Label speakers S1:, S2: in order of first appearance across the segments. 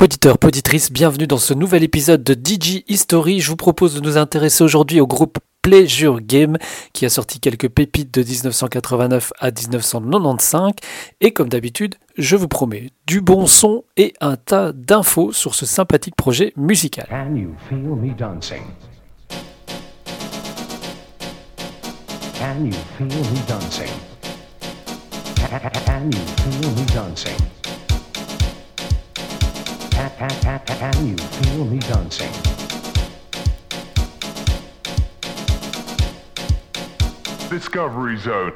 S1: Poditeur, poditrice, bienvenue dans ce nouvel épisode de DJ History. Je vous propose de nous intéresser aujourd'hui au groupe Pleasure Game qui a sorti quelques pépites de 1989 à 1995 et comme d'habitude, je vous promets du bon son et un tas d'infos sur ce sympathique projet musical.
S2: Can you feel me dancing? Can you feel me dancing? Can you feel me dancing? You feel me dancing?
S3: Discovery Zone.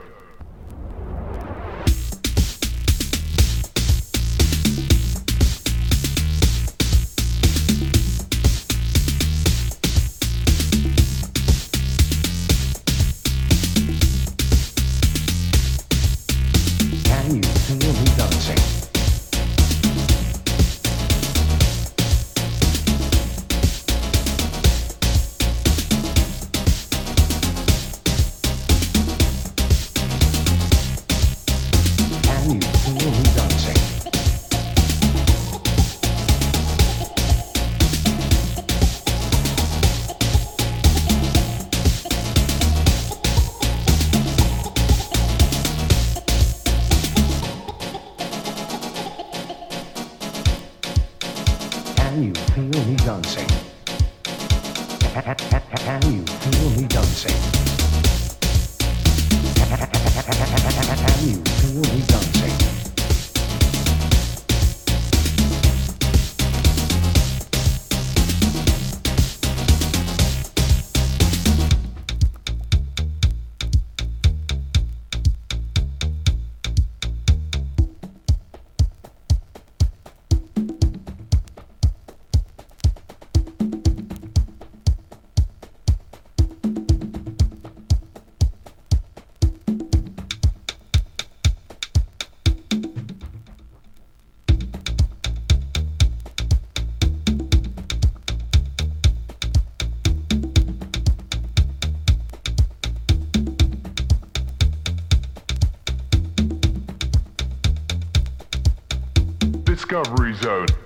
S3: Discovery Zone.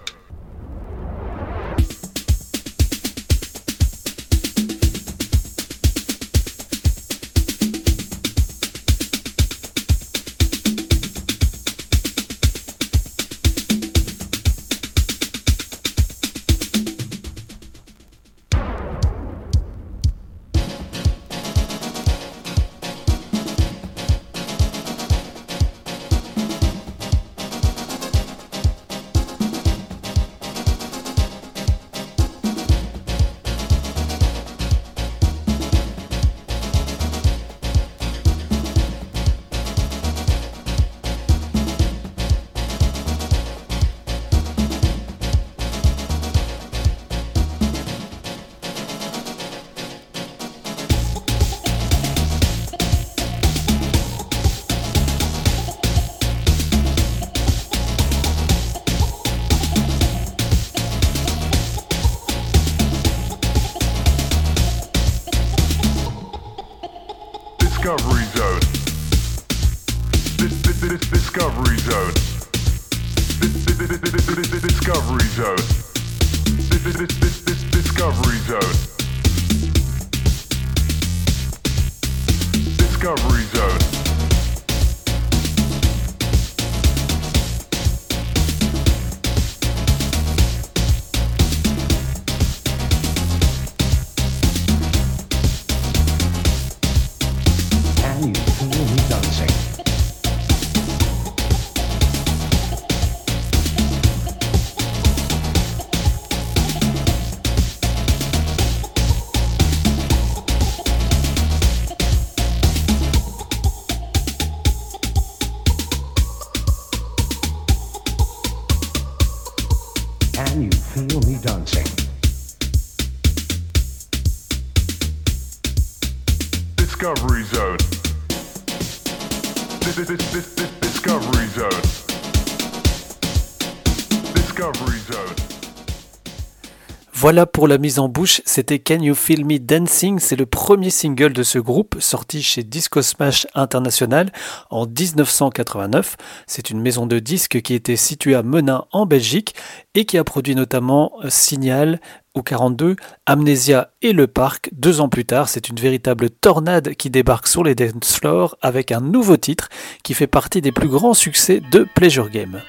S1: Voilà pour la mise en bouche, c'était Can You Feel Me Dancing, c'est le premier single de ce groupe sorti chez Disco Smash International en 1989. C'est une maison de disques qui était située à Menin en Belgique et qui a produit notamment Signal ou 42, Amnesia et Le Parc. Deux ans plus tard, c'est une véritable tornade qui débarque sur les dance floors avec un nouveau titre qui fait partie des plus grands succès de Pleasure Game.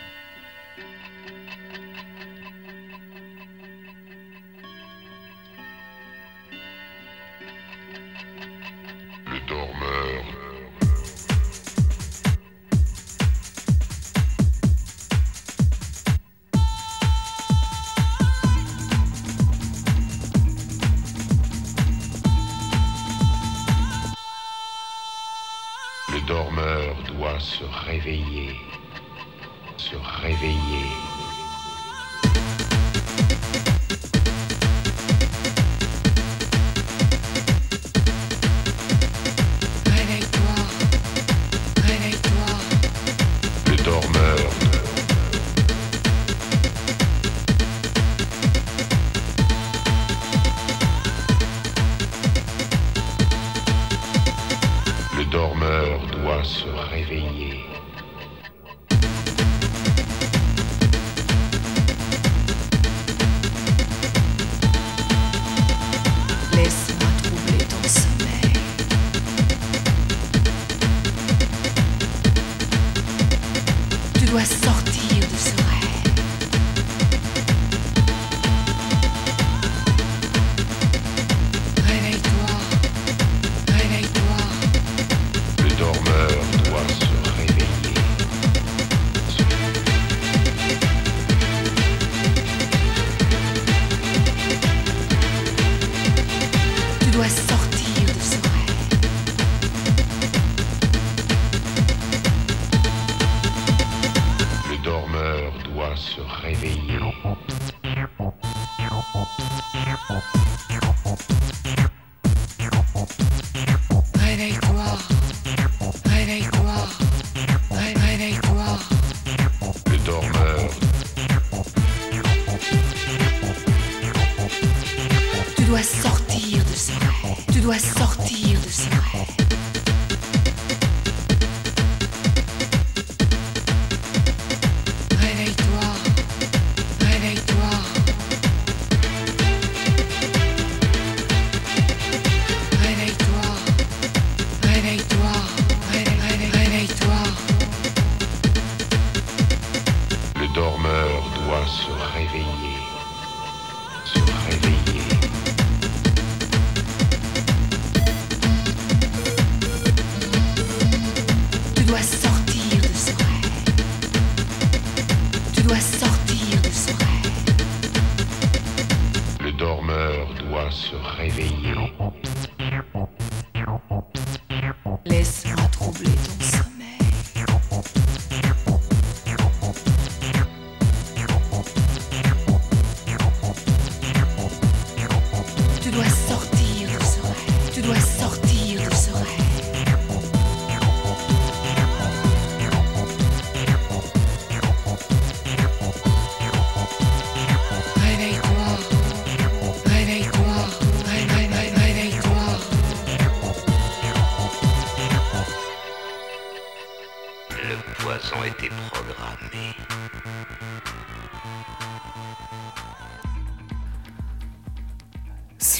S3: Le
S4: dois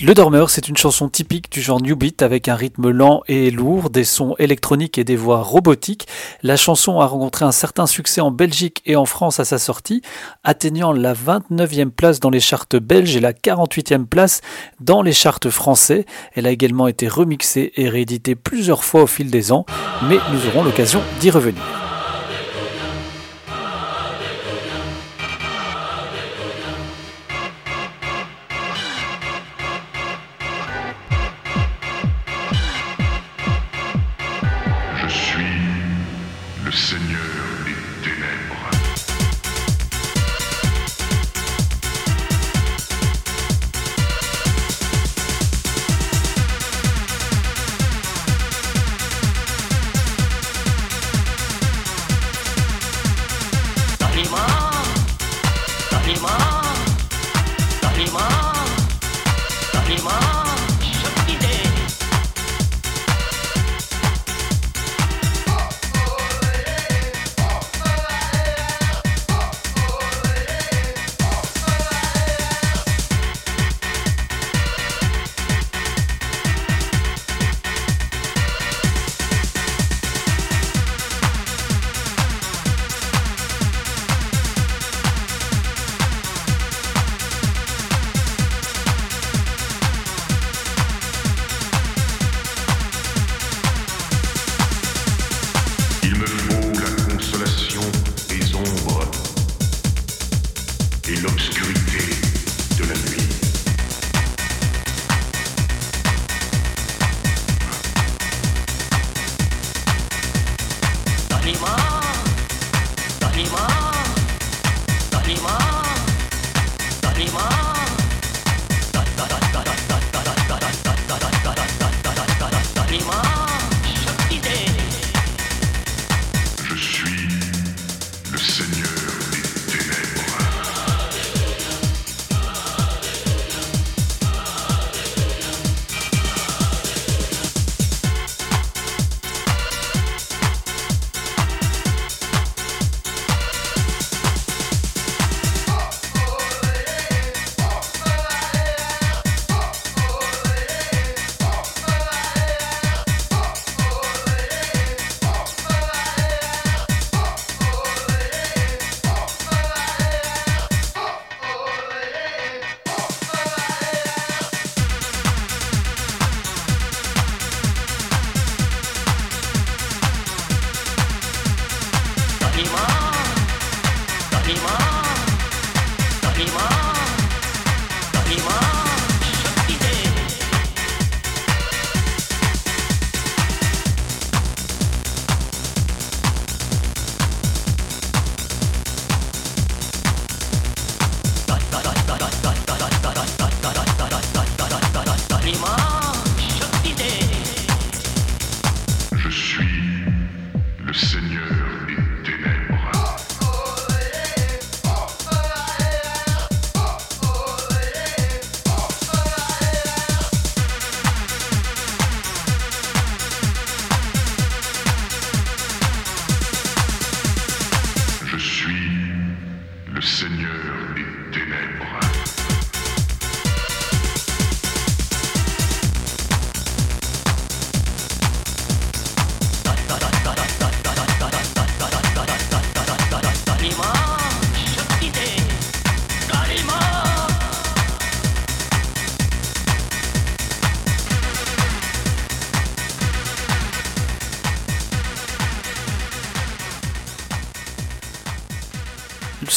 S3: Le Dormeur,
S1: c'est une chanson typique du genre New Beat avec un rythme lent et lourd, des sons électroniques et des voix robotiques. La chanson a rencontré un certain succès en Belgique et en France à sa sortie, atteignant la 29e place dans les chartes belges et la 48e place dans les chartes français. Elle a également été remixée et rééditée plusieurs fois au fil des ans, mais nous aurons l'occasion d'y revenir.
S3: Je
S5: Je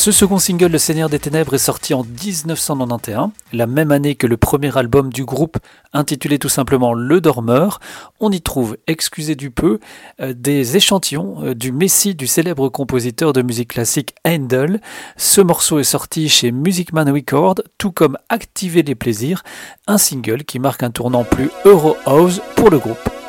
S1: Ce second single, Le Seigneur des Ténèbres, est sorti en 1991, la même année que le premier album du groupe, intitulé tout simplement Le Dormeur. On y trouve, excusez du peu, euh, des échantillons euh, du Messie du célèbre compositeur de musique classique Handel. Ce morceau est sorti chez Music Man Record, tout comme Activer les plaisirs, un single qui marque un tournant plus Euro House pour le groupe.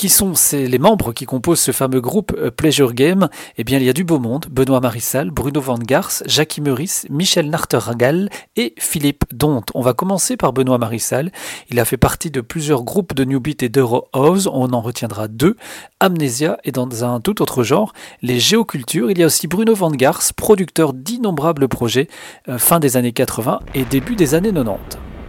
S1: Qui sont les membres qui composent ce fameux groupe euh, Pleasure Game Eh bien, il y a du beau monde. Benoît Marissal, Bruno Van Gars, Jackie Meurice, Michel Nartergal et Philippe Dont. On va commencer par Benoît Marissal. Il a fait partie de plusieurs groupes de New Beat et d'Euro House. On en retiendra deux. Amnesia et dans un tout autre genre, les géocultures. Il y a aussi Bruno Van Gars, producteur d'innombrables projets euh, fin des années 80 et début des années 90.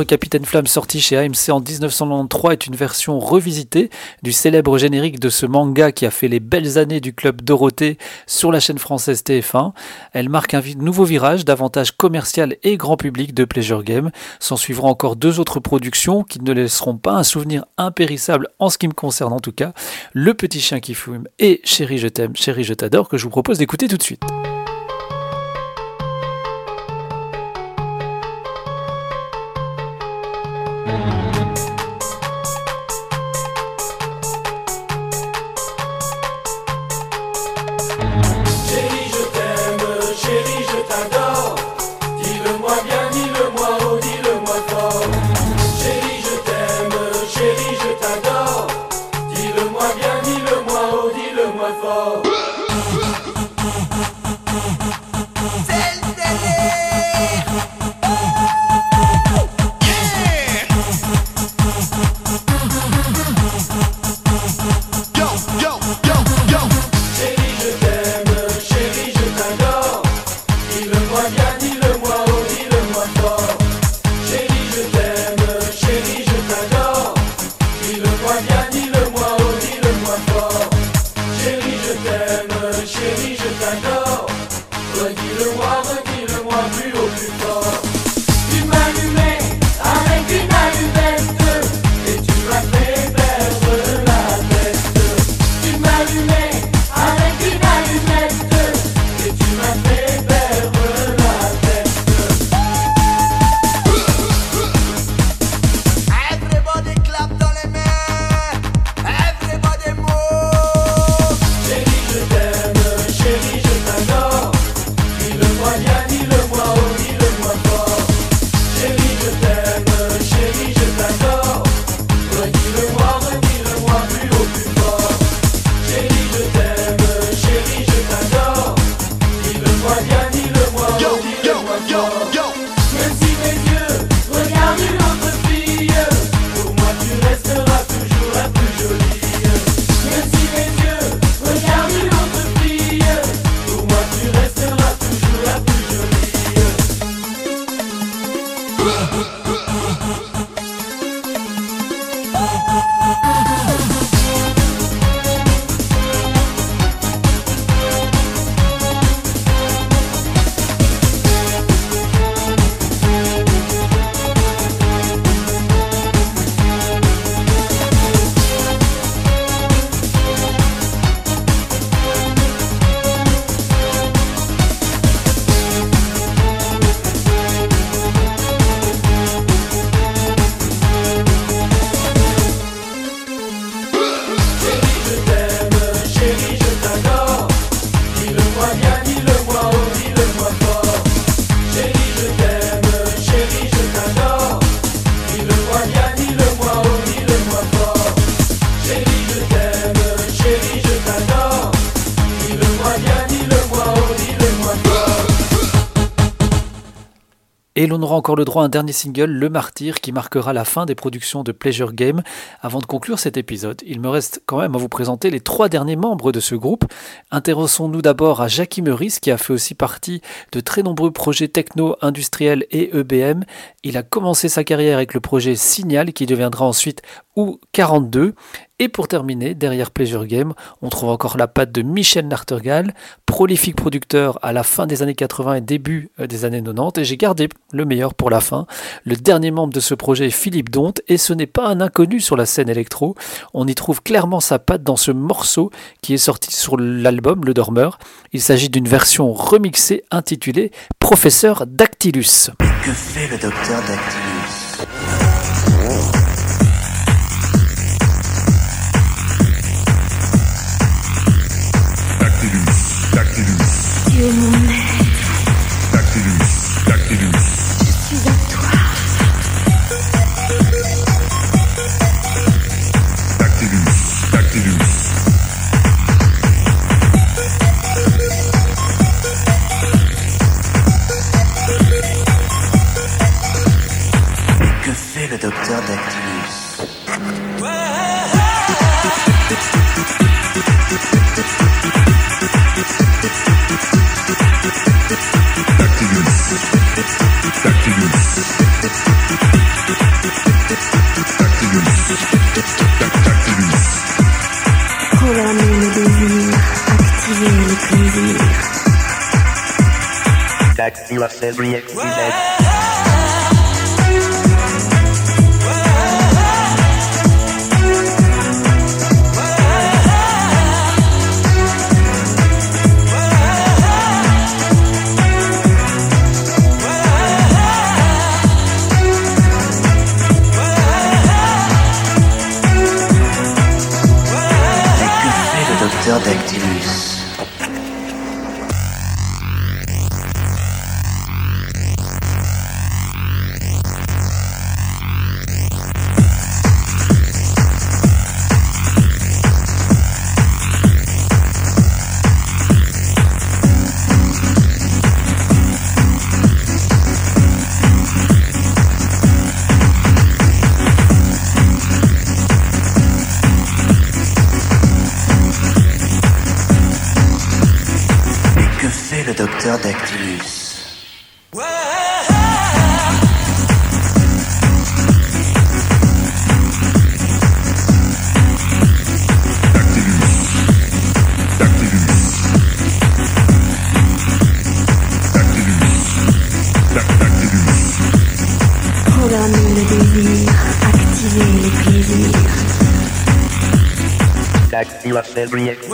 S4: Capitaine Flamme sorti chez AMC en 1993 est une version revisitée du célèbre générique de ce manga qui a fait les belles années du club Dorothée sur la chaîne française TF1. Elle marque un nouveau virage davantage commercial et grand public de Pleasure Game. S'en suivront encore deux autres productions qui ne laisseront pas un souvenir impérissable en ce qui me concerne en tout cas. Le petit chien qui fume et Chérie je t'aime, chérie je t'adore que je vous propose d'écouter tout de suite. L'on aura encore le droit à un dernier single, Le Martyr, qui marquera la fin des productions de Pleasure Game. Avant de conclure cet épisode, il me reste quand même à vous présenter les trois derniers membres de ce groupe. Intéressons-nous d'abord à Jackie Meurice, qui a fait aussi partie de très nombreux projets techno, industriels et EBM. Il a commencé sa carrière avec le projet Signal, qui deviendra ensuite ou 42. Et pour terminer, derrière Pleasure Game, on trouve encore la patte de Michel Nartergal, prolifique producteur à la fin des années 80 et début euh, des années 90. Et j'ai gardé le meilleur pour la fin. Le dernier membre de ce projet est Philippe Donte, et ce n'est pas un inconnu sur la scène électro. On y trouve clairement sa patte dans ce morceau qui est sorti sur l'album Le Dormeur. Il s'agit d'une version remixée intitulée Professeur Dactylus?
S6: Dactylus.
S7: Tu es mon maître,
S3: Dactylus, Dactylus.
S7: je suis toi.
S6: Que fait le docteur.
S4: you
S6: have every.
S1: del proyecto.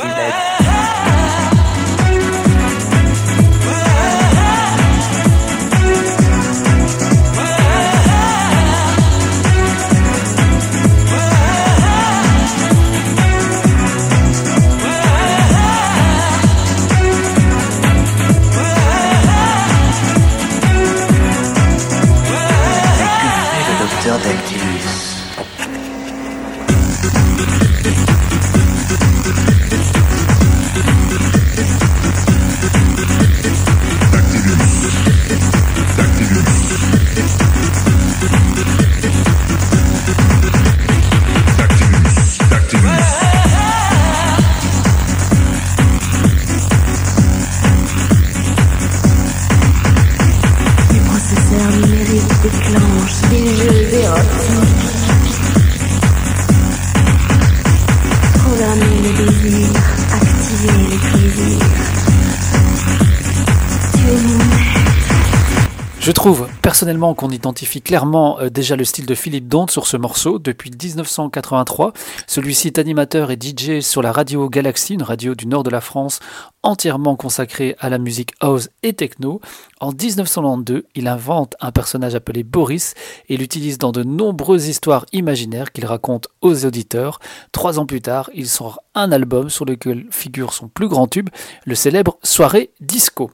S1: Personnellement qu'on identifie clairement euh, déjà le style de Philippe Donde sur ce morceau depuis 1983. Celui-ci est animateur et DJ sur la radio Galaxy, une radio du nord de la France entièrement consacrée à la musique house et techno. En 1992, il invente un personnage appelé Boris et l'utilise dans de nombreuses histoires imaginaires qu'il raconte aux auditeurs. Trois ans plus tard, il sort un album sur lequel figure son plus grand tube, le célèbre Soirée Disco.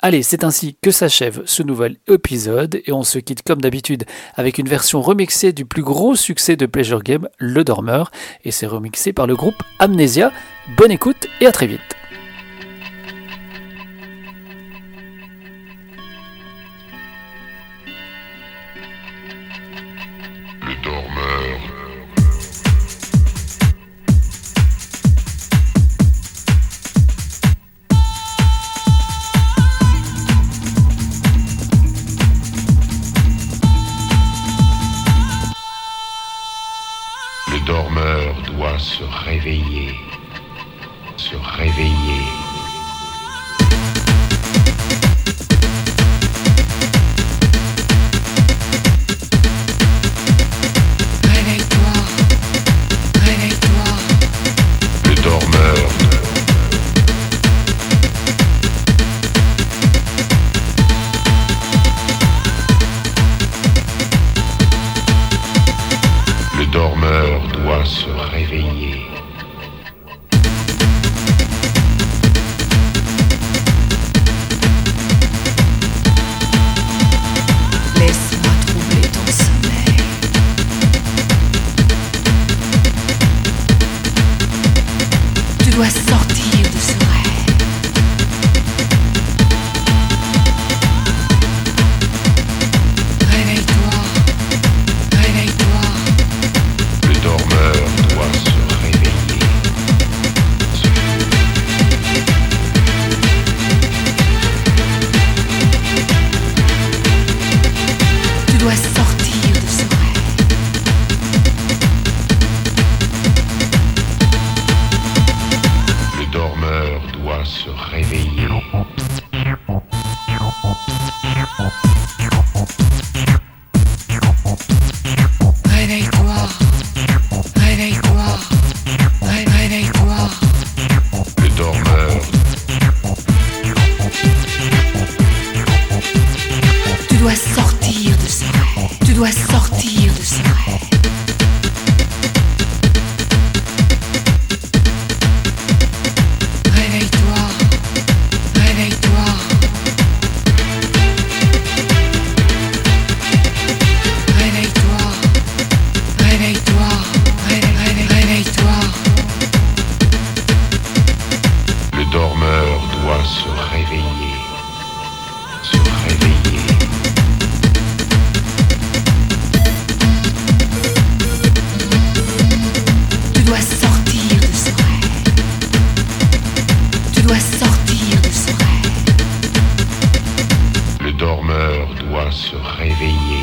S1: Allez, c'est ainsi que s'achève ce nouvel épisode et on se quitte comme d'habitude avec une version remixée du plus gros succès de Pleasure Game, Le Dormeur, et c'est remixé par le groupe Amnesia. Bonne écoute et à très vite.
S8: Le dormeur doit se réveiller.